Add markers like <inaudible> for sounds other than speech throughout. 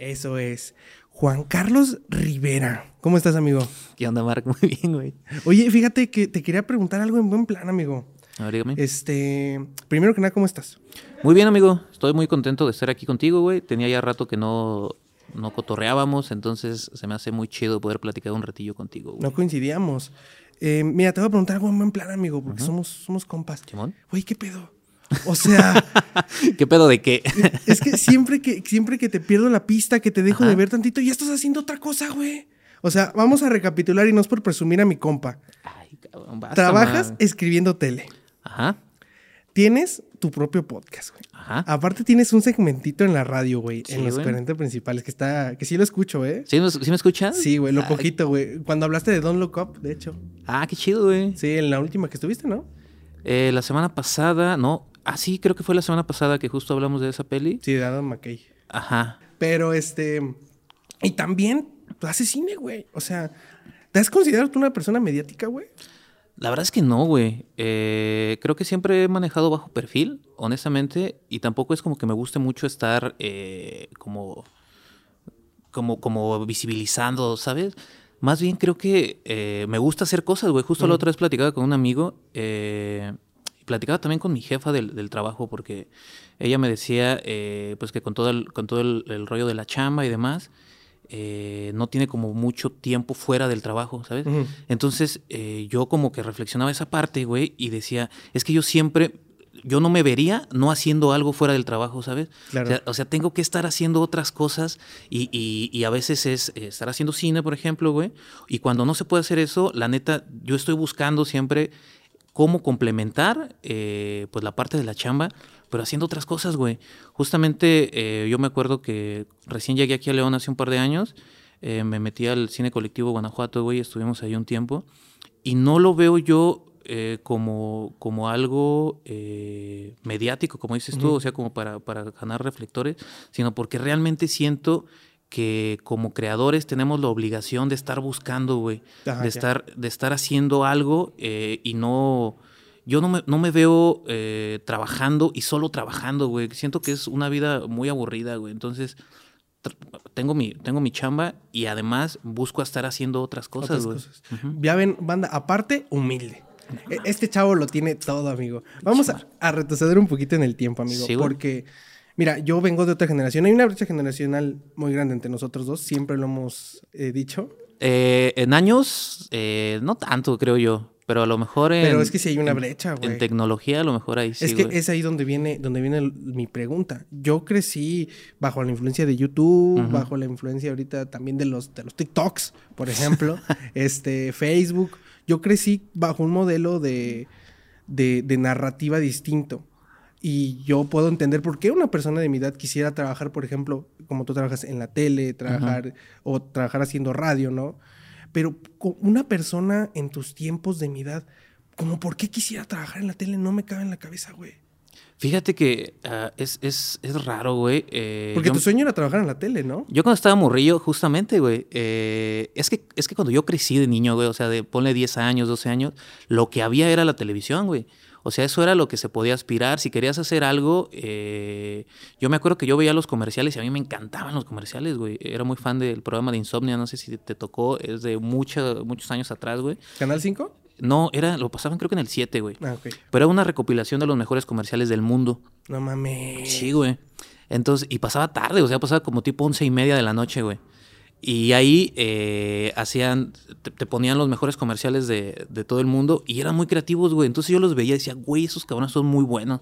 Eso es. Juan Carlos Rivera. ¿Cómo estás, amigo? ¿Qué onda, Mark? <laughs> Muy bien, güey. Oye, fíjate que te quería preguntar algo en buen plan, amigo. A ver, dígame. Este, primero que nada, ¿cómo estás? Muy bien, amigo. Estoy muy contento de estar aquí contigo, güey. Tenía ya rato que no, no cotorreábamos, entonces se me hace muy chido poder platicar un ratillo contigo, güey. No coincidíamos. Eh, mira, te voy a preguntar algo en buen plan, amigo, porque somos, somos compas. ¿Simón? Güey, ¿qué pedo? O sea, <laughs> ¿Qué pedo de qué? es que siempre que, siempre que te pierdo la pista, que te dejo Ajá. de ver tantito, ya estás haciendo otra cosa, güey. O sea, vamos a recapitular y no es por presumir a mi compa. Ay, cabrón, basta, Trabajas man. escribiendo tele. Ajá, Tienes tu propio podcast, güey. ajá. Aparte tienes un segmentito en la radio, güey, Sí, en los güey. 40 principales, que está, que sí lo escucho, ¿eh? ¿Sí, me- sí me escuchas? Sí, güey, lo Ah, poquito, güey. Cuando hablaste de Don't Look Up, de hecho. Ah, qué chido, güey. Sí, en la última que estuviste, ¿no? Eh, la semana pasada, no. Ah, sí, creo que fue la semana pasada que justo hablamos de esa peli. Sí, de Adam McKay. Ajá. Pero este. Y también pues, haces cine, güey. O sea, ¿te has considerado tú una persona mediática, güey? La verdad es que no, güey. Eh, creo que siempre he manejado bajo perfil, honestamente, y tampoco es como que me guste mucho estar eh, como, como, como visibilizando, ¿sabes? Más bien creo que eh, me gusta hacer cosas, güey. Justo la otra vez platicaba con un amigo, eh, platicaba también con mi jefa del, del trabajo, porque ella me decía, eh, pues que con todo el, con todo el, el rollo de la chamba y demás, eh, no tiene como mucho tiempo fuera del trabajo, ¿sabes? Entonces, eh, yo como que reflexionaba esa parte, güey, y decía, es que yo siempre, yo no me vería no haciendo algo fuera del trabajo, ¿sabes? Claro. O, sea, o sea, tengo que estar haciendo otras cosas y, y- y a veces es estar haciendo cine, por ejemplo, güey, y cuando no se puede hacer eso, la neta, yo estoy buscando siempre cómo complementar eh, pues la parte de la chamba, pero haciendo otras cosas, güey. Justamente eh, yo me acuerdo que recién llegué aquí a León hace un par de años, eh, me metí al cine colectivo Guanajuato, güey, estuvimos ahí un tiempo, y no lo veo yo como, como algo mediático, como dices tú, o sea, como para, para ganar reflectores, sino porque realmente siento que como creadores tenemos la obligación de estar buscando, güey, de estar, de estar haciendo algo eh, y no... Yo no me, no me veo eh, trabajando y solo trabajando, güey. Siento que es una vida muy aburrida, güey. Entonces, tengo mi, tengo mi chamba y además busco estar haciendo otras cosas, güey. Ya ven, banda, aparte, humilde. E- Este chavo lo tiene todo, amigo. Vamos a, a retroceder un poquito en el tiempo, amigo. Sí, güey. Mira, yo vengo de otra generación. Hay una brecha generacional muy grande entre nosotros dos. Siempre lo hemos eh, dicho. Eh, en años, eh, no tanto, creo yo. Pero a lo mejor en, Pero es que sí hay una en- brecha, güey. en tecnología, a lo mejor ahí sí, es que es ahí donde viene, donde viene el- mi pregunta. Yo crecí bajo la influencia de YouTube, bajo la influencia ahorita también de los, de los TikToks, por ejemplo, <laughs> este, Facebook. Yo crecí bajo un modelo de, de, de narrativa distinto. Y yo puedo entender por qué una persona de mi edad quisiera trabajar, por ejemplo, como tú trabajas en la tele, trabajar o trabajar haciendo radio, ¿no? Pero una persona en tus tiempos de mi edad, como por qué quisiera trabajar en la tele, no me cabe en la cabeza, güey. Fíjate que ah, es, es, es raro, güey. eh, Porque yo- tu sueño era trabajar en la tele, ¿no? Yo cuando estaba morrillo, justamente, güey, eh, es, que, es que cuando yo crecí de niño, güey, o sea, de ponle 10 años, 12 años, lo que había era la televisión, güey. O sea, eso era lo que se podía aspirar. Si querías hacer algo, eh, yo me acuerdo que yo veía los comerciales y a mí me encantaban los comerciales, güey. Era muy fan del programa de Insomnia, no sé si te tocó, es de mucha- muchos años atrás, güey. ¿Canal 5? No, era, lo pasaban creo que en el 7, güey. Ah, ok. Pero era una recopilación de los mejores comerciales del mundo. No mames. Sí, güey. Entonces, y pasaba tarde, o sea, pasaba como tipo once y media de la noche, güey. Y ahí eh, hacían, te, te ponían los mejores comerciales de, de todo el mundo y eran muy creativos, güey. Entonces yo los veía y decía, güey, esos cabrones son muy buenos.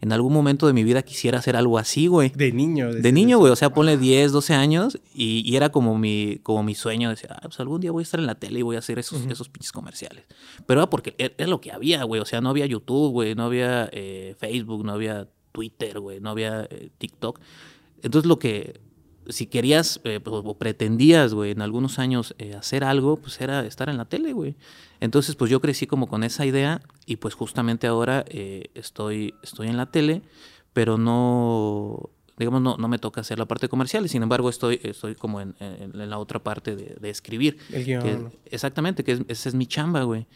En algún momento de mi vida quisiera hacer algo así, güey. De niño. De niño, güey, o sea, ponle 10, 12 años y, y era como mi, como mi sueño. Decía, ah, pues algún día voy a estar en la tele y voy a hacer esos, esos pinches comerciales. Pero era porque era era lo que había, güey. O sea, no había YouTube, güey, no había eh, Facebook, no había Twitter, güey, no había eh, TikTok. Entonces, lo que, si querías eh, pues, o pretendías, güey, en algunos años eh, hacer algo, pues era estar en la tele, güey. Entonces, pues yo crecí como con esa idea y pues justamente ahora eh, estoy, estoy en la tele, pero no, digamos, no, no me toca hacer la parte comercial y sin embargo estoy, estoy como en, en- en la otra parte de, de escribir. El que- guion. exactamente, que es- esa es mi chamba, güey.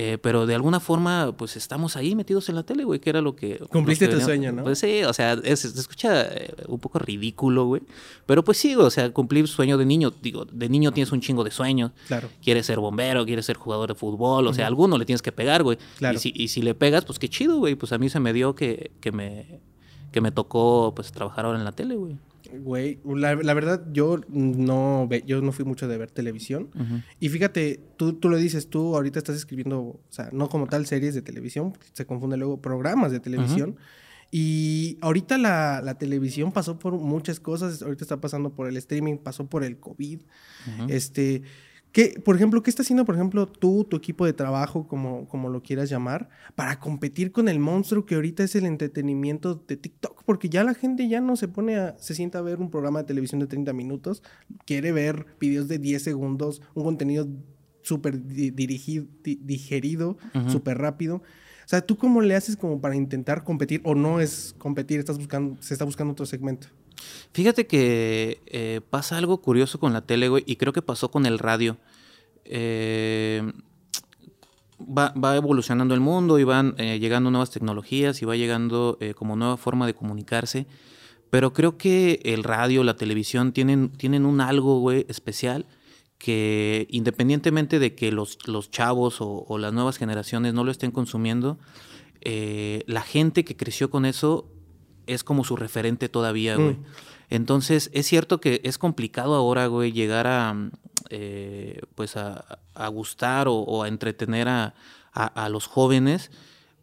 Eh, pero de alguna forma, pues estamos ahí metidos en la tele, güey, que era lo que... Cumpliste lo que tu sueño, ¿no? Pues sí, o sea, es- se escucha eh, un poco ridículo, güey. Pero pues sí, o sea, cumplir sueño de niño, digo, de niño tienes un chingo de sueños. Claro. Quieres ser bombero, quieres ser jugador de fútbol, o sea, a alguno le tienes que pegar, güey. Claro. Y, si, y si le pegas, pues qué chido, güey. Pues a mí se me dio que, que me que me tocó pues trabajar ahora en la tele, güey. Güey, la, la verdad, yo no, ve- yo no fui mucho de ver televisión. Y fíjate, tú, tú lo dices, tú ahorita estás escribiendo, o sea, no como tal series de televisión, se confunde luego programas de televisión. Y ahorita la, la televisión pasó por muchas cosas, ahorita está pasando por el streaming, pasó por el COVID. Este, ¿qué, por ejemplo, ¿qué está haciendo, por ejemplo, tú, tu equipo de trabajo, como, como lo quieras llamar, para competir con el monstruo que ahorita es el entretenimiento de TikTok? Porque ya la gente ya no se pone a, se sienta a ver un programa de televisión de 30 minutos, quiere ver videos de 10 segundos, un contenido súper di- digerido, súper rápido. O sea, ¿tú cómo le haces como para intentar competir o no es competir, estás buscando, se está buscando otro segmento? Fíjate que eh, pasa algo curioso con la tele, güey, y creo que pasó con el radio. Eh, va, va evolucionando el mundo y van eh, llegando nuevas tecnologías y va llegando como nueva forma de comunicarse. Pero creo que el radio, la televisión tienen, tienen un algo, güey, especial que independientemente de que los, los chavos o, las nuevas generaciones no lo estén consumiendo, la gente que creció con eso es como su referente todavía, güey. Mm. Entonces, es cierto que es complicado ahora, güey, llegar a, eh, pues a, a gustar o, o a entretener a, a- a los jóvenes,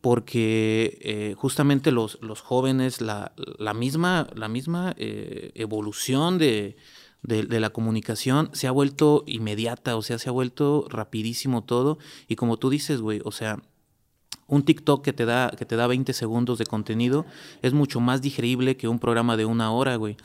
porque eh, justamente los, los jóvenes, la, la misma, la misma eh, evolución de, de, de la comunicación se ha vuelto inmediata, o sea, se ha vuelto rapidísimo todo. Y como tú dices, güey, o sea, un TikTok que te da que te da 20 segundos de contenido es mucho más digerible que un programa de una hora, güey.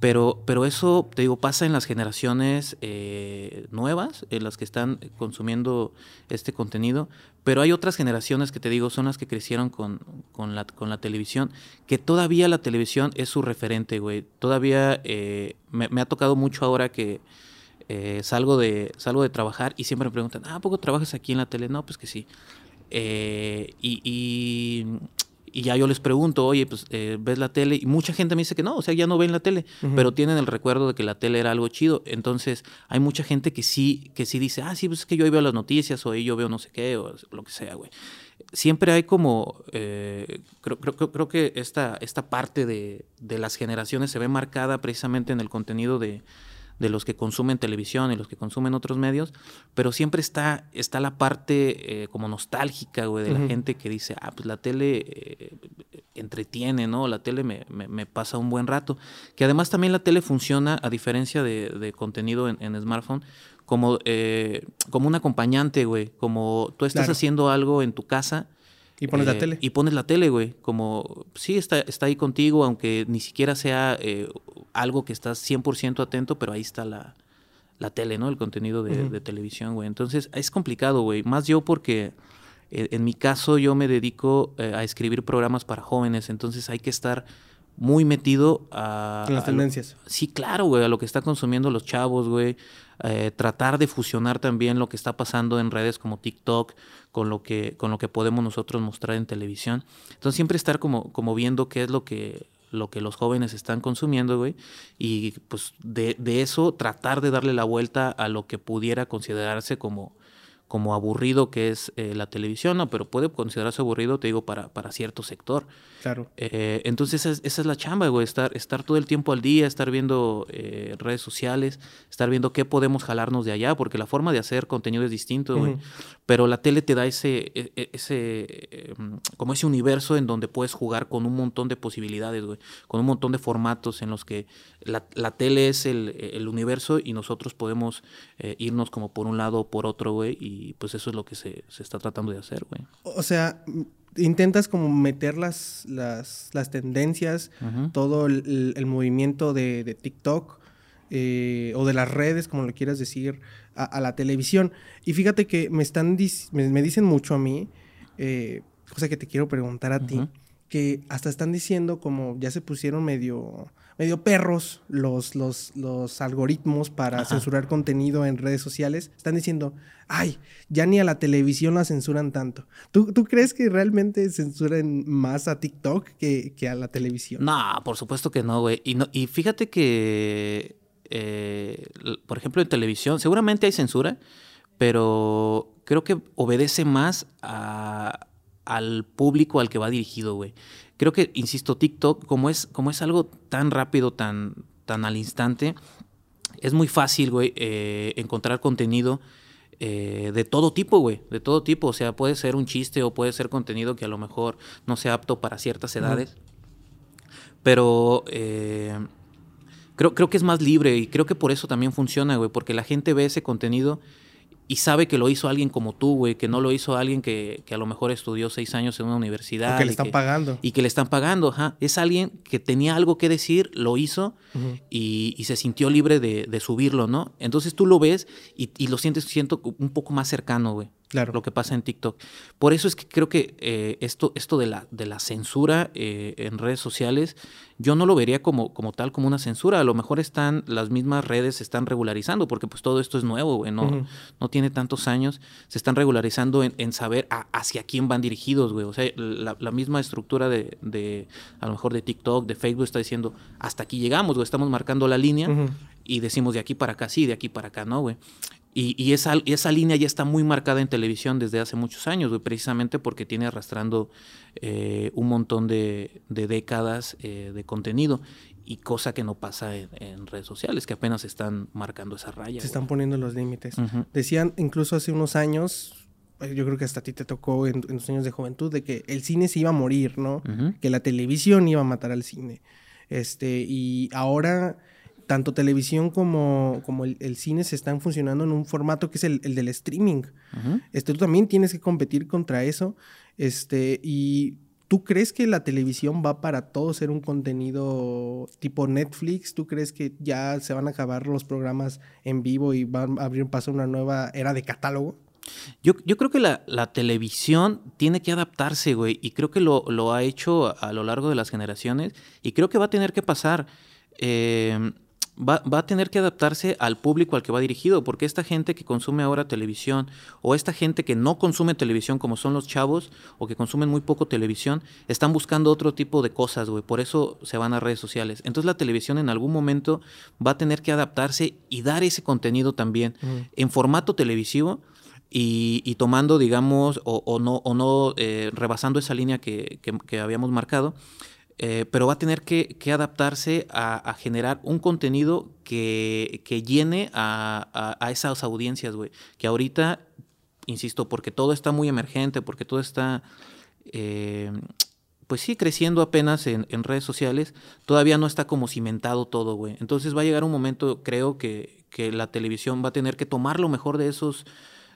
Pero, pero eso, te digo, pasa en las generaciones eh, nuevas, en las que están consumiendo este contenido. Pero hay otras generaciones que te digo, son las que crecieron con, con, la, con la televisión, que todavía la televisión es su referente, güey. Todavía eh, me, me ha tocado mucho ahora que eh, salgo, de, salgo de trabajar y siempre me preguntan, ah, ¿a poco trabajas aquí en la tele? No, pues que sí. Eh, y, y, y ya yo les pregunto, oye, pues eh, ves la tele, y mucha gente me dice que no, o sea, ya no ven la tele, pero tienen el recuerdo de que la tele era algo chido. Entonces, hay mucha gente que sí, que sí dice, ah, sí, pues es que yo ahí veo las noticias, o ahí yo veo no sé qué, o lo que sea, güey. Siempre hay como, eh, creo, creo, creo- creo que esta, esta parte de, de las generaciones se ve marcada precisamente en el contenido de, de los que consumen televisión y los que consumen otros medios, pero siempre está, está la parte eh, como nostálgica, güey, de la gente que dice, ah, pues la tele eh, entretiene, ¿no? La tele me, me- me pasa un buen rato. Que además también la tele funciona, a diferencia de, de contenido en, en smartphone, como, eh, como un acompañante, güey. Como tú estás Claro. haciendo algo en tu casa. Y pones la eh, tele. Y pones la tele, güey. Como, sí, está, está ahí contigo, aunque ni siquiera sea eh, algo que estás 100% atento, pero ahí está la, la tele, ¿no? El contenido de, de televisión, güey. Entonces, es complicado, güey. Más yo porque, eh, en mi caso, yo me dedico a escribir programas para jóvenes, entonces hay que estar muy metido a... Las a lo- tendencias. Sí, claro, güey, a lo que está consumiendo los chavos, güey. Eh, tratar de fusionar también lo que está pasando en redes como TikTok con lo que, con lo que podemos nosotros mostrar en televisión. Entonces siempre estar como, como viendo qué es lo que, lo que los jóvenes están consumiendo, güey. Y pues de, de eso tratar de darle la vuelta a lo que pudiera considerarse como, como aburrido que es eh, la televisión, ¿no? Pero puede considerarse aburrido, te digo, para, para cierto sector. Claro. Eh, entonces esa es, esa es la chamba, güey, estar, estar todo el tiempo al día, estar viendo eh, redes sociales, estar viendo qué podemos jalarnos de allá, porque la forma de hacer contenido es distinto, güey. Pero la tele te da ese, e- e- ese, eh, como ese universo en donde puedes jugar con un montón de posibilidades, güey, con un montón de formatos en los que la, la tele es el, el universo y nosotros podemos eh, irnos como por un lado o por otro, güey, y pues eso es lo que se, se está tratando de hacer, güey. O sea, intentas como meter las, las, las tendencias, todo el, movimiento de, de TikTok eh, o de las redes, como lo quieras decir, a, a la televisión. Y fíjate que me están me, me dicen mucho a mí, eh, cosa que te quiero preguntar a ti, que hasta están diciendo como ya se pusieron medio, medio perros los, los, los algoritmos para censurar contenido en redes sociales. Están diciendo, ay, ya ni a la televisión la censuran tanto. ¿Tú, ¿tú crees que realmente censuran más a TikTok que, que a la televisión? No, por supuesto que no, güey. Y, no, y fíjate que, eh, por ejemplo, en televisión, seguramente hay censura, pero creo que obedece más a, al público al que va dirigido, güey. Creo que, insisto, TikTok, como es, como es algo tan rápido, tan, tan al instante, es muy fácil, güey, eh, encontrar contenido eh, de todo tipo, güey, de todo tipo. O sea, puede ser un chiste o puede ser contenido que a lo mejor no sea apto para ciertas edades. Pero eh, creo, creo que es más libre y creo que por eso también funciona, güey, porque la gente ve ese contenido y sabe que lo hizo alguien como tú, güey, que no lo hizo alguien que, que, a lo mejor estudió seis años en una universidad. Y que le están pagando. Y que le están pagando, ajá. Es alguien que tenía algo que decir, lo hizo uh -huh. y, y, se sintió libre de, de, subirlo, ¿no? Entonces tú lo ves y, y lo sientes, siento un poco más cercano, güey. Claro. Lo que pasa en TikTok. Por eso es que creo que eh, esto, esto de la, de la censura eh, en redes sociales, yo no lo vería como, como tal, como una censura. A lo mejor están, las mismas redes se están regularizando, porque pues todo esto es nuevo, güey, no, uh -huh. no tiene tantos años. Se están regularizando en, en saber a, hacia quién van dirigidos, güey. O sea, la, la misma estructura de, de, a lo mejor de TikTok, de Facebook, está diciendo, hasta aquí llegamos, güey, estamos marcando la línea. Uh -huh. Y decimos de aquí para acá sí, de aquí para acá no, güey. Y, y esa, esa, línea ya está muy marcada en televisión desde hace muchos años, güey, precisamente porque tiene arrastrando eh, un montón de, de décadas eh, de contenido y cosa que no pasa en, en, redes sociales, que apenas están marcando esa raya. Se están poniendo los límites. Uh -huh. Decían incluso hace unos años, yo creo que hasta a ti te tocó en, en tus años de juventud, de que el cine se iba a morir, ¿no? Uh -huh. Que la televisión iba a matar al cine. Este, y ahora tanto televisión como, como el, el, cine se están funcionando en un formato que es el, el del streaming. Uh -huh. este, tú también tienes que competir contra eso. Este, y ¿tú crees que la televisión va para todo ser un contenido tipo Netflix? ¿Tú crees que ya se van a acabar los programas en vivo y van a abrir paso a una nueva era de catálogo? Yo, yo creo que la, la, televisión tiene que adaptarse, güey, y creo que lo, lo, ha hecho a lo largo de las generaciones, y creo que va a tener que pasar. Eh, Va, va, a tener que adaptarse al público al que va dirigido, porque esta gente que consume ahora televisión o esta gente que no consume televisión, como son los chavos, o que consumen muy poco televisión, están buscando otro tipo de cosas, güey. Por eso se van a redes sociales. Entonces la televisión en algún momento va a tener que adaptarse y dar ese contenido también en formato televisivo. Y, y, tomando, digamos, o, o no, o no eh, rebasando esa línea que, que, que habíamos marcado, eh, pero va a tener que, adaptarse a, generar un contenido que, llene a, esas audiencias, güey. Que ahorita, insisto, porque todo está muy emergente, porque todo está, eh, pues sí, creciendo apenas en, en, redes sociales, todavía no está como cimentado todo, güey. Entonces va a llegar un momento, creo, que, que la televisión va a tener que tomar lo mejor de esos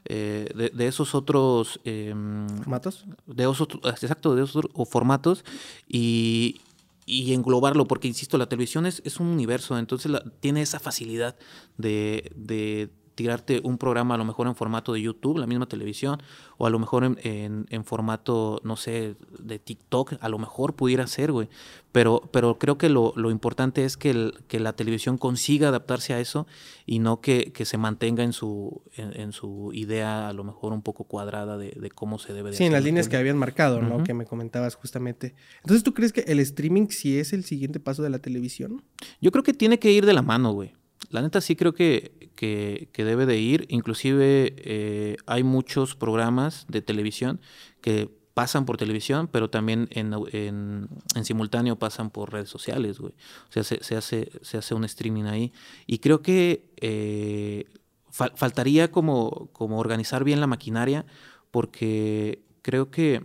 eh, de, de, esos otros eh, formatos de esos exacto de esos formatos y, y englobarlo porque insisto la televisión es, es un universo entonces la, tiene esa facilidad de, de tirarte un programa a lo mejor en formato de YouTube, la misma televisión, o a lo mejor en, en, en formato, no sé, de TikTok, a lo mejor pudiera ser, güey. Pero, pero creo que lo, lo importante es que, el, que, la televisión consiga adaptarse a eso y no que, que se mantenga en su, en, en, su idea a lo mejor un poco cuadrada de, de cómo se debe de Sí, en las líneas que habían marcado, ¿no? Uh -huh. Que me comentabas justamente. Entonces, ¿tú crees que el streaming sí es el siguiente paso de la televisión? Yo creo que tiene que ir de la mano, güey. La neta sí creo que, que, debe de ir. Inclusive eh, hay muchos programas de televisión que pasan por televisión, pero también en, en, simultáneo pasan por redes sociales, güey. O sea, se, se, hace, se hace un streaming ahí. Y creo que eh, fal faltaría como, como organizar bien la maquinaria, porque creo que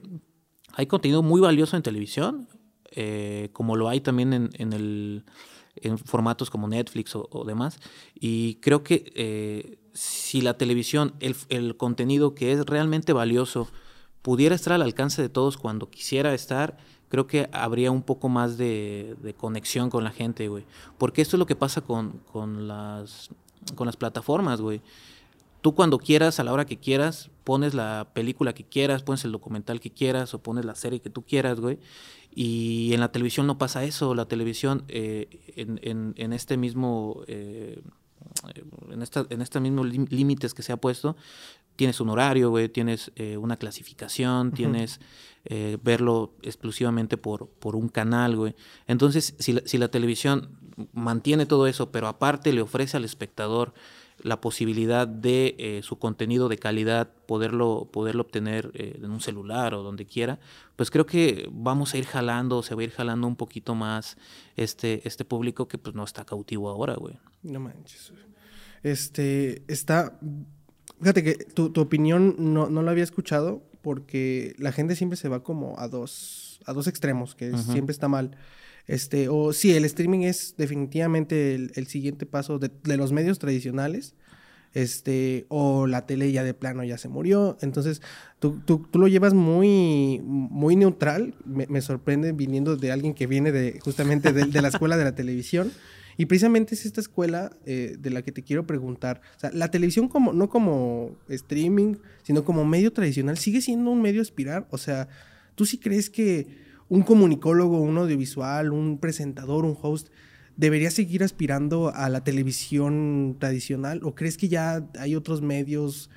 hay contenido muy valioso en televisión, eh, como lo hay también en, en el en formatos como Netflix o, demás. Y creo que eh, si la televisión, el, el, contenido que es realmente valioso, pudiera estar al alcance de todos cuando quisiera estar, creo que habría un poco más de, de conexión con la gente, güey. Porque esto es lo que pasa con, con, las, con las plataformas, güey. Tú cuando quieras, a la hora que quieras, pones la película que quieras, pones el documental que quieras o pones la serie que tú quieras, güey. Y en la televisión no pasa eso. La televisión, eh, en, en, este mismo... Eh, en, esta, en estos mismos límites que se ha puesto, tienes un horario, güey, tienes eh, una clasificación, tienes eh, verlo exclusivamente por, por un canal, güey. Entonces, si la, si la televisión mantiene todo eso, pero aparte le ofrece al espectador la posibilidad de eh, su contenido de calidad poderlo, poderlo obtener en un celular o donde quiera, pues creo que vamos a ir jalando, se va a ir jalando un poquito más este, este público que pues no está cautivo ahora, güey. No manches. Este, está Fíjate que tu, opinión no, no la había escuchado porque la gente siempre se va como a dos, a dos extremos, que siempre está mal. Este, o sí, el streaming es definitivamente el, siguiente paso de, los medios tradicionales. Este, o la tele ya de plano ya se murió. Entonces, tú, tú, tú lo llevas muy, muy neutral. Me, me, sorprende viniendo de alguien que viene de justamente de, de la escuela de la televisión. Y precisamente es esta escuela eh, de la que te quiero preguntar. O sea, la televisión como, no como streaming, sino como medio tradicional, ¿sigue siendo un medio aspirar? O sea, ¿tú sí crees que un comunicólogo, un audiovisual, un presentador, un host, debería seguir aspirando a la televisión tradicional? ¿O crees que ya hay otros medios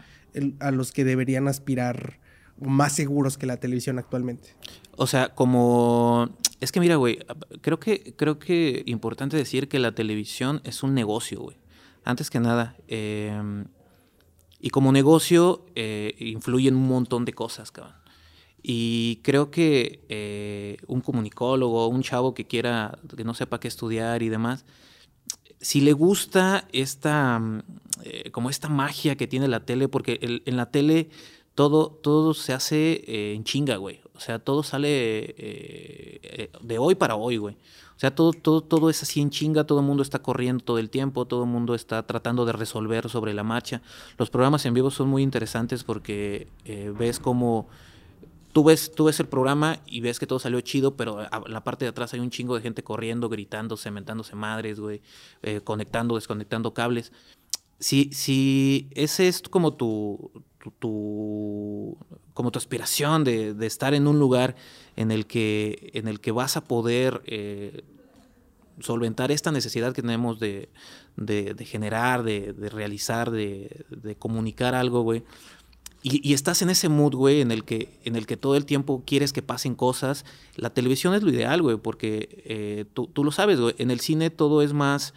a los que deberían aspirar más seguros que la televisión actualmente? O sea, como es que mira, güey, creo que, creo que importante decir que la televisión es un negocio, güey. Antes que nada. Em, y como negocio eh, influye en un montón de cosas, cabrón. Y creo que eh, un comunicólogo, un chavo que quiera, que no sepa qué estudiar y demás, si le gusta esta, mm, eh, como esta magia que tiene la tele, porque en la tele todo, todo se hace en chinga, güey. O sea, todo sale eh, eh, de hoy para hoy, güey. O sea, todo, todo, todo es así en chinga, todo el mundo está corriendo todo el tiempo, todo el mundo está tratando de resolver sobre la marcha. Los programas en vivo son muy interesantes porque eh, ves cómo tú ves, tú ves el programa y ves que todo salió chido, pero en la parte de atrás hay un chingo de gente corriendo, gritando, cementándose madres, güey, conectando, desconectando cables. Si, si ese es como tu, tu, como tu aspiración de, estar en un lugar en el que, en el que vas a poder eh, solventar esta necesidad que tenemos de, generar, de, realizar, de, comunicar algo, güey. Y, estás en ese mood, güey, en el que, en el que todo el tiempo quieres que pasen cosas. La televisión es lo ideal, güey, porque eh, tú, tú, lo sabes, güey. En el cine todo es más.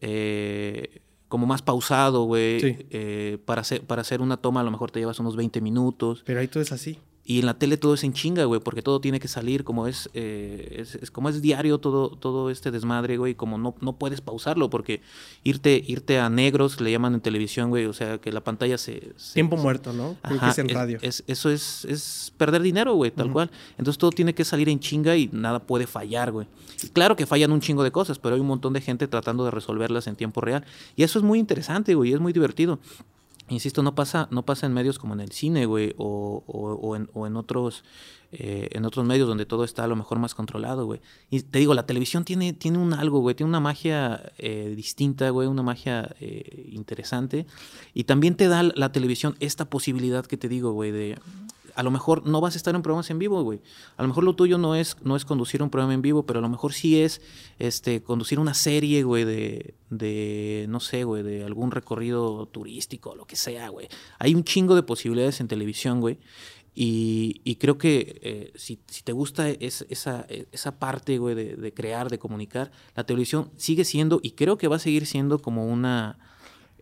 Eh, como más pausado, güey. Eh, para, hacer, para hacer una toma a lo mejor te llevas unos 20 minutos. Pero ahí todo es así. Y en la tele todo es en chinga, güey, porque todo tiene que salir como es, eh, es, como es diario todo, todo este desmadre, güey, como no, no puedes pausarlo, porque irte, irte a negros, le llaman en televisión, güey, o sea, que la pantalla se... Tiempo muerto, ¿no? Ajá, es en radio. eso es, es perder dinero, güey, tal cual. Entonces todo tiene que salir en chinga y nada puede fallar, güey. Y claro que fallan un chingo de cosas, pero hay un montón de gente tratando de resolverlas en tiempo real. Y eso es muy interesante, güey, es muy divertido. Insisto, no pasa, no pasa en medios como en el cine, güey, o, o, en, o en, otros, eh, en otros medios donde todo está a lo mejor más controlado, güey. Y te digo, la televisión tiene, tiene un algo, güey, tiene una magia eh, distinta, güey, una magia eh, interesante. Y también te da la televisión esta posibilidad que te digo, güey, de, a lo mejor no vas a estar en programas en vivo, güey. A lo mejor lo tuyo no es, no es conducir un programa en vivo, pero a lo mejor sí es este, conducir una serie, güey, de, de, no sé, güey, de algún recorrido turístico, lo que sea, güey. Hay un chingo de posibilidades en televisión, güey. Y, creo que eh, si, te gusta esa, esa parte, güey, de, de crear, de comunicar, la televisión sigue siendo, y creo que va a seguir siendo como una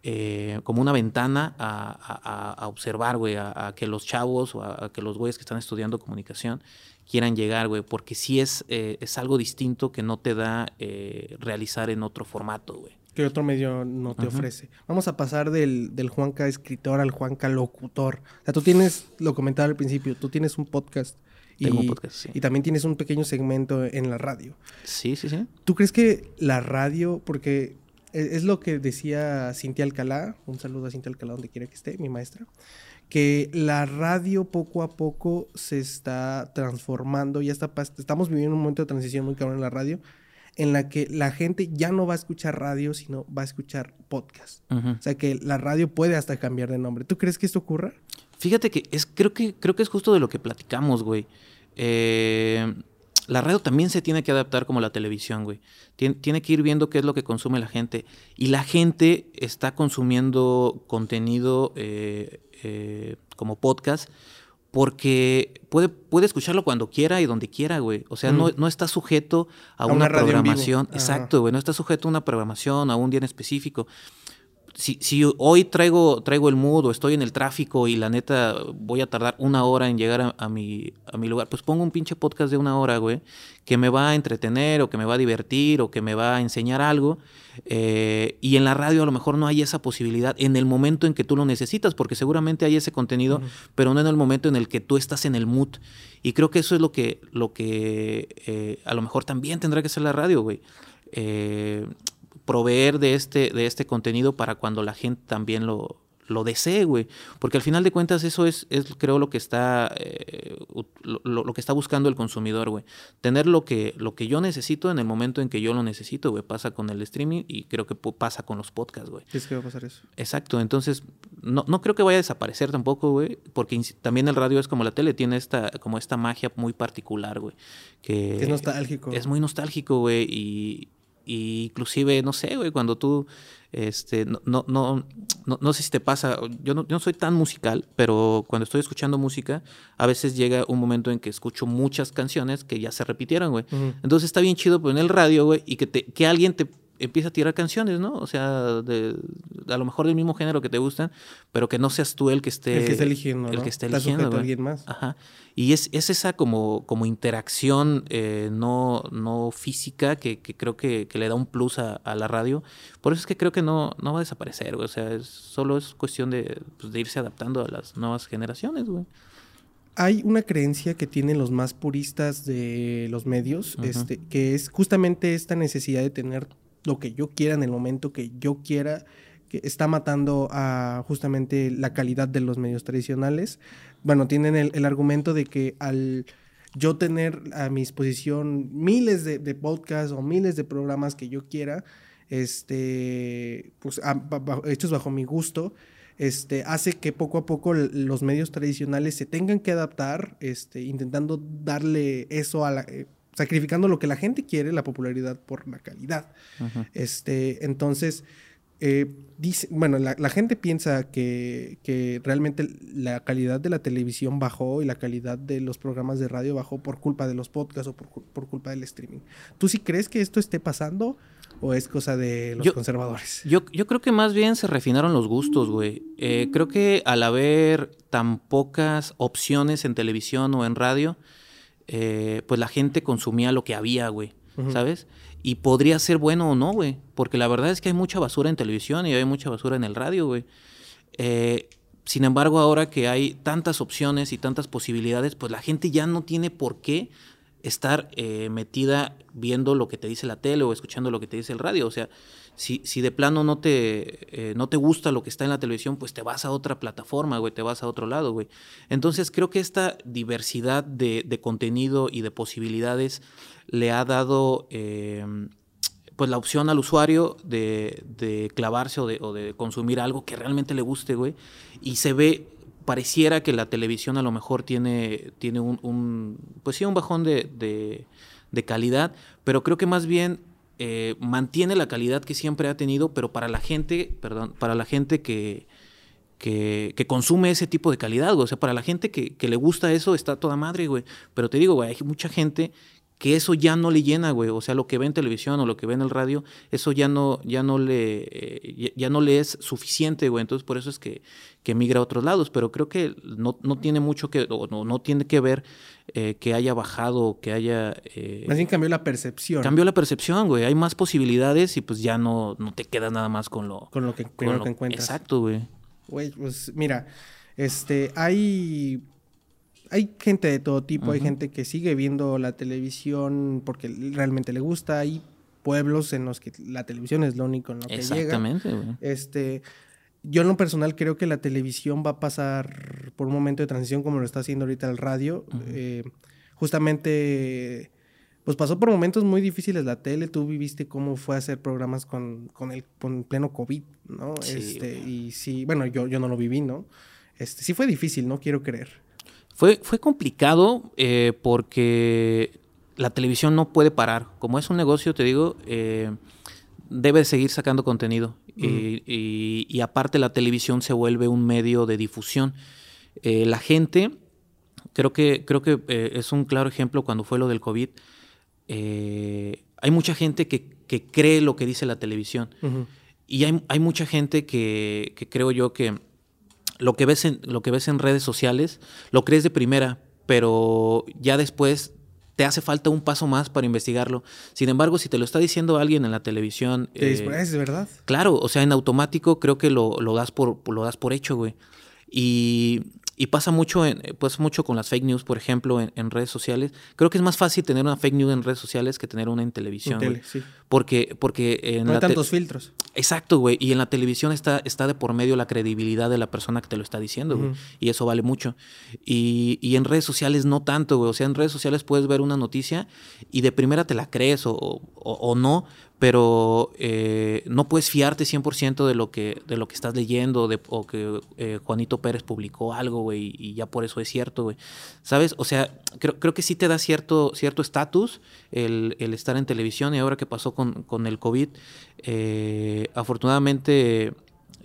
eh, como una ventana a, observar, güey, a, que los chavos o a, que los güeyes que están estudiando comunicación quieran llegar, güey, porque sí es, eh, es algo distinto que no te da eh, realizar en otro formato, güey. Que otro medio no te ofrece. Vamos a pasar del, del Juanca escritor al Juanca locutor. O sea, tú tienes, lo comentaba al principio, tú tienes un podcast. Y, un podcast, sí. y también tienes un pequeño segmento en la radio. Sí, sí, sí. ¿Tú crees que la radio, porque es lo que decía Cintia Alcalá, un saludo a Cintia Alcalá donde quiera que esté, mi maestra, que la radio poco a poco se está transformando, ya está, estamos viviendo un momento de transición muy cabrón en la radio, en la que la gente ya no va a escuchar radio, sino va a escuchar podcast. O sea que la radio puede hasta cambiar de nombre. ¿Tú crees que esto ocurra? Fíjate que es, creo que, creo que es justo de lo que platicamos, güey. Eh, la radio también se tiene que adaptar como la televisión, güey. Tiene, que ir viendo qué es lo que consume la gente. Y la gente está consumiendo contenido eh, eh, como podcast porque puede, puede escucharlo cuando quiera y donde quiera, güey. O sea, no, no, está sujeto a, una, programación. Exacto, güey. No está sujeto a una programación, a un día en específico si, si, hoy traigo, traigo el mood o estoy en el tráfico y la neta voy a tardar una hora en llegar a, mi, a mi lugar, pues pongo un pinche podcast de una hora, güey, que me va a entretener o que me va a divertir o que me va a enseñar algo. Eh, y en la radio a lo mejor no hay esa posibilidad en el momento en que tú lo necesitas, porque seguramente hay ese contenido, pero no en el momento en el que tú estás en el mood. Y creo que eso es lo que, lo que eh, a lo mejor también tendrá que ser la radio, güey. Eh, proveer de este, de este contenido para cuando la gente también lo, lo desee, güey. Porque al final de cuentas eso es, es creo, lo que está, eh, lo, que está buscando el consumidor, güey. Tener lo que, lo que yo necesito en el momento en que yo lo necesito, güey. Pasa con el streaming y creo que pasa con los podcasts, güey. Es que va a pasar eso. Exacto. Entonces, no, no creo que vaya a desaparecer tampoco, güey. Porque también el radio es como la tele, tiene esta, como esta magia muy particular, güey. Que es nostálgico. Es muy nostálgico, güey. Y, y inclusive, no sé, güey, cuando tú, este, no, no, no, no, sé si te pasa, yo no, yo no soy tan musical, pero cuando estoy escuchando música, a veces llega un momento en que escucho muchas canciones que ya se repitieron, güey. Entonces está bien chido poner el radio, güey, y que, te, que alguien te empieza a tirar canciones, ¿no? O sea, de, a lo mejor del mismo género que te gustan, pero que no seas tú el que esté... El que esté eligiendo, El que esté eligiendo. alguien más. Ajá. Y es, es esa como, como interacción eh, no, no física que, que creo que, que, le da un plus a, a, la radio. Por eso es que creo que no, no va a desaparecer, güey. O sea, es, solo es cuestión de, pues, de irse adaptando a las nuevas generaciones, güey hay una creencia que tienen los más puristas de los medios, este, que es justamente esta necesidad de tener lo que yo quiera en el momento que yo quiera, que está matando a justamente la calidad de los medios tradicionales. Bueno, tienen el, argumento de que al yo tener a mi disposición miles de, podcasts o miles de programas que yo quiera, este, pues hechos bajo mi gusto, este, hace que poco a poco los medios tradicionales se tengan que adaptar, este, intentando darle eso a la, eh, sacrificando lo que la gente quiere, la popularidad por la calidad. este, entonces, eh, dice, bueno, la, gente piensa que, que, realmente la calidad de la televisión bajó y la calidad de los programas de radio bajó por culpa de los podcasts o por, por culpa del streaming. ¿Tú sí crees que esto esté pasando? ¿O es cosa de los conservadores? Yo, yo creo que más bien se refinaron los gustos, güey. Eh, creo que al haber tan pocas opciones en televisión o en radio, eh, pues la gente consumía lo que había, güey, ¿sabes? Y podría ser bueno o no, güey, porque la verdad es que hay mucha basura en televisión y hay mucha basura en el radio, güey. Eh, sin embargo, ahora que hay tantas opciones y tantas posibilidades, pues la gente ya no tiene por qué estar eh, metida viendo lo que te dice la tele o escuchando lo que te dice el radio. O sea, si, si de plano no te, eh, no te gusta lo que está en la televisión, pues te vas a otra plataforma, güey, te vas a otro lado, güey. Entonces creo que esta diversidad de, de contenido y de posibilidades le ha dado eh, pues la opción al usuario de, de clavarse o de, o de, consumir algo que realmente le guste, güey. Y se ve, pareciera que la televisión a lo mejor tiene, tiene un, pues sí, un bajón de, de, calidad, pero creo que más bien eh, mantiene la calidad que siempre ha tenido, pero para la gente, perdón, para la gente que, que, consume ese tipo de calidad, O sea, para la gente que, le gusta eso está toda madre, güey. Pero te digo, hay mucha gente que eso ya no le llena, güey. O sea, lo que ve en televisión o lo que ve en el radio, eso ya no, ya no le, eh, ya, no le es suficiente, güey. Entonces, por eso es que, que migra a otros lados. Pero creo que no, no tiene mucho que, o no, no tiene que ver eh, que haya bajado, que haya... Eh, más bien cambió la percepción. Cambió la percepción, güey. Hay más posibilidades y pues ya no, no te quedas nada más con lo... Con lo que, con lo, que encuentras. Exacto, güey. Güey, pues mira, este, hay hay gente de todo tipo, hay gente que sigue viendo la televisión porque realmente le gusta, hay pueblos en los que la televisión es lo único en lo que Exactamente, llega. Este, yo en lo personal creo que la televisión va a pasar por un momento de transición como lo está haciendo ahorita el radio. Eh, justamente pues pasó por momentos muy difíciles la tele. Tú viviste cómo fue hacer programas con, con el con pleno COVID, ¿no? Sí, este, y sí, bueno, yo, yo no lo viví, ¿no? Este, sí fue difícil, no quiero creer. Fue, fue complicado eh, porque la televisión no puede parar. Como es un negocio, te digo, eh, debe seguir sacando contenido. y, y- y aparte la televisión se vuelve un medio de difusión. Eh, la gente, creo que, creo que eh, es un claro ejemplo cuando fue lo del COVID. eh, hay mucha gente que, que cree lo que dice la televisión. Y hay, hay mucha gente que, que creo yo que lo que, ves en, lo que ves en redes sociales lo crees de primera, pero ya después te hace falta un paso más para investigarlo. Sin embargo, si te lo está diciendo alguien en la televisión, Te eh, verdad. claro, o sea, en automático creo que lo, lo das, por, lo das por hecho, güey. Y, y pasa mucho, en, pasa mucho con las fake news, por ejemplo, en, en redes sociales. Creo que es más fácil tener una fake news en redes sociales que tener una en televisión. En tele, sí. Porque, porque en No hay la te- tantos filtros. Exacto, güey. Y en la televisión está, está de por medio la credibilidad de la persona que te lo está diciendo, güey. Y eso vale mucho. Y, y en redes sociales no tanto, güey. O sea, en redes sociales puedes ver una noticia y de primera te la crees o, o- o no, pero eh, no puedes fiarte 100% de lo que, de lo que estás leyendo de, o que eh, Juanito Pérez publicó algo, güey, y ya por eso es cierto, güey. ¿Sabes? O sea, creo, creo que sí te da cierto cierto estatus el, el estar en televisión y ahora que pasó con, con el COVID, eh, afortunadamente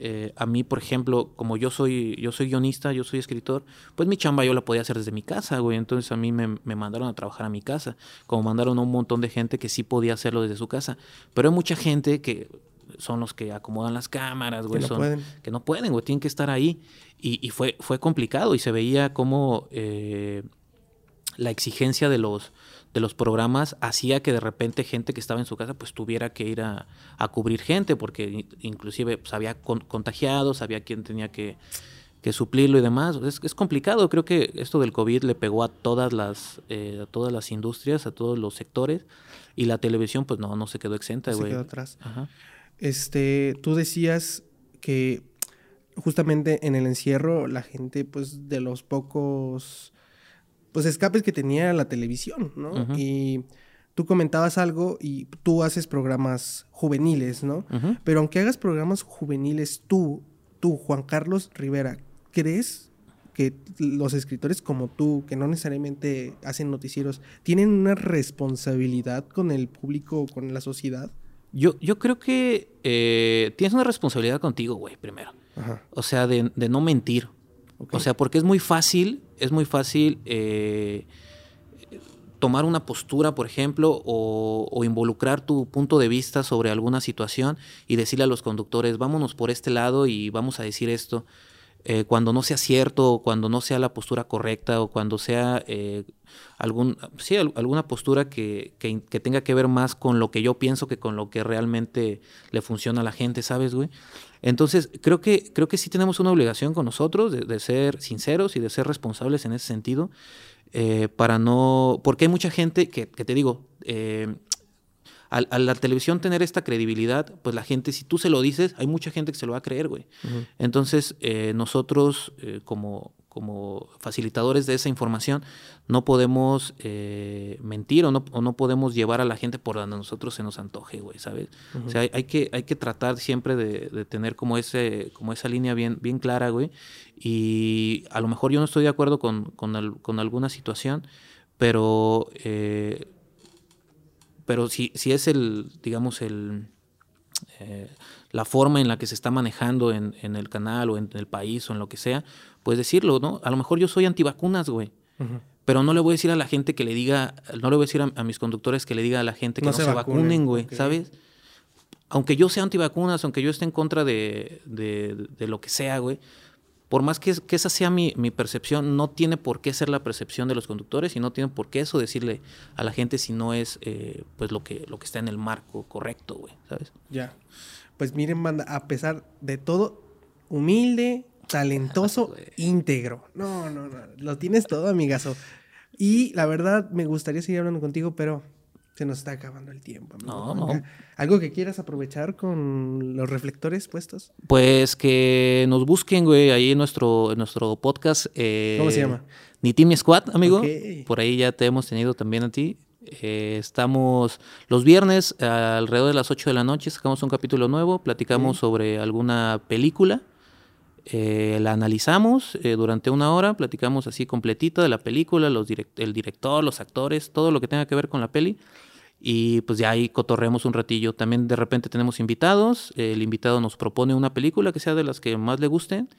eh, a mí, por ejemplo, como yo soy, yo soy guionista, yo soy escritor, pues mi chamba yo la podía hacer desde mi casa, güey. Entonces a mí me, me mandaron a trabajar a mi casa, como mandaron a un montón de gente que sí podía hacerlo desde su casa. Pero hay mucha gente que son los que acomodan las cámaras, güey. no son- pueden. que no pueden, güey, tienen que estar ahí. Y, y fue, fue complicado y se veía como eh, la exigencia de los, de los programas hacía que de repente gente que estaba en su casa pues tuviera que ir a, a cubrir gente porque inclusive pues, había con- contagiados, había quien tenía que, que suplirlo y demás. Es, es complicado, creo que esto del COVID le pegó a todas las, eh, a todas las industrias, a todos los sectores y la televisión pues no, no se quedó exenta, Se quedó atrás. Ajá. Este, tú decías que justamente en el encierro la gente, pues, de los pocos, pues, escapes que tenía la televisión, ¿no? Y tú comentabas algo y tú haces programas juveniles, ¿no? Pero aunque hagas programas juveniles, tú, tú, Juan Carlos Rivera, ¿crees que los escritores como tú, que no necesariamente hacen noticieros, tienen una responsabilidad con el público, con la sociedad? Yo, yo creo que eh, tienes una responsabilidad contigo, güey, primero. Ajá. O sea, de, de no mentir. O sea, porque es muy fácil, es muy fácil eh, tomar una postura, por ejemplo, o, o involucrar tu punto de vista sobre alguna situación y decirle a los conductores, vámonos por este lado y vamos a decir esto. eh, cuando no sea cierto, o cuando no sea la postura correcta, o cuando sea eh, algún, sí, al- alguna postura que, que tenga que ver más con lo que yo pienso que con lo que realmente le funciona a la gente, ¿sabes, güey? Entonces, creo que, creo que sí tenemos una obligación con nosotros de, de ser sinceros y de ser responsables en ese sentido, eh, para no... Porque hay mucha gente que, que te digo, eh, al, a la televisión tener esta credibilidad, pues la gente, si tú se lo dices, hay mucha gente que se lo va a creer, güey. Entonces, eh, nosotros, eh, como, como facilitadores de esa información, no podemos eh, mentir o no, o no podemos llevar a la gente por donde a nosotros se nos antoje, güey, ¿sabes? O sea, hay, hay que, hay que tratar siempre de, de tener como, ese, como esa línea bien, bien clara, güey. Y a lo mejor yo no estoy de acuerdo con, con, al- con alguna situación, pero... eh, pero si, si es el, digamos, el, eh, la forma en la que se está manejando en, en el canal o en el país o en lo que sea, pues decirlo, ¿no? A lo mejor yo soy antivacunas, güey. Pero no le voy a decir a la gente que le diga, no le voy a decir a, a mis conductores que le diga a la gente que No no, se se, vacunen, güey. ¿sabes? Aunque yo sea antivacunas, aunque yo esté en contra de, de- de lo que sea, güey, por más que, que esa sea mi, mi percepción, no tiene por qué ser la percepción de los conductores y no tiene por qué eso decirle a la gente si no es eh, pues lo que, lo que está en el marco correcto, güey, ¿sabes? Ya. Pues miren, banda, a pesar de todo, humilde, talentoso, <laughs> íntegro. No, no, no. Lo tienes todo, amigazo. Y la verdad, me gustaría seguir hablando contigo, pero se nos está acabando el tiempo. amigo. No, no. ¿Algo que quieras aprovechar con los reflectores puestos? Pues que nos busquen, güey, ahí en nuestro, en nuestro podcast. eh, ¿Cómo se llama? Ni Team Squad, amigo. Por ahí ya te hemos tenido también a ti. Eh, estamos los viernes alrededor de las 8 de la noche, sacamos un capítulo nuevo, platicamos sobre alguna película. Eh, la analizamos eh, durante una hora, platicamos así completita de la película, los el director, los actores, todo lo que tenga que ver con la peli. Y pues ya ahí cotorreamos un ratillo. También de repente tenemos invitados. el invitado nos propone una película que sea de las que más le gusten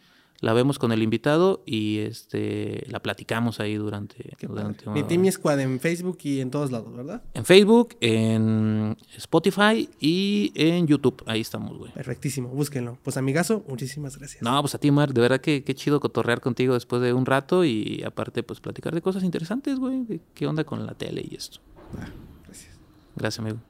la vemos con el invitado y este la platicamos ahí durante, durante Mi Team Squad en Facebook y en todos lados, ¿verdad? En Facebook, en Spotify y en YouTube. Ahí estamos, güey. Perfectísimo, búsquenlo. Pues amigazo, muchísimas gracias. No, pues a ti, Mar, de verdad que qué chido cotorrear contigo después de un rato y aparte pues platicar de cosas interesantes, güey. ¿Qué onda con la tele y esto? Ah. Gracias, amigo.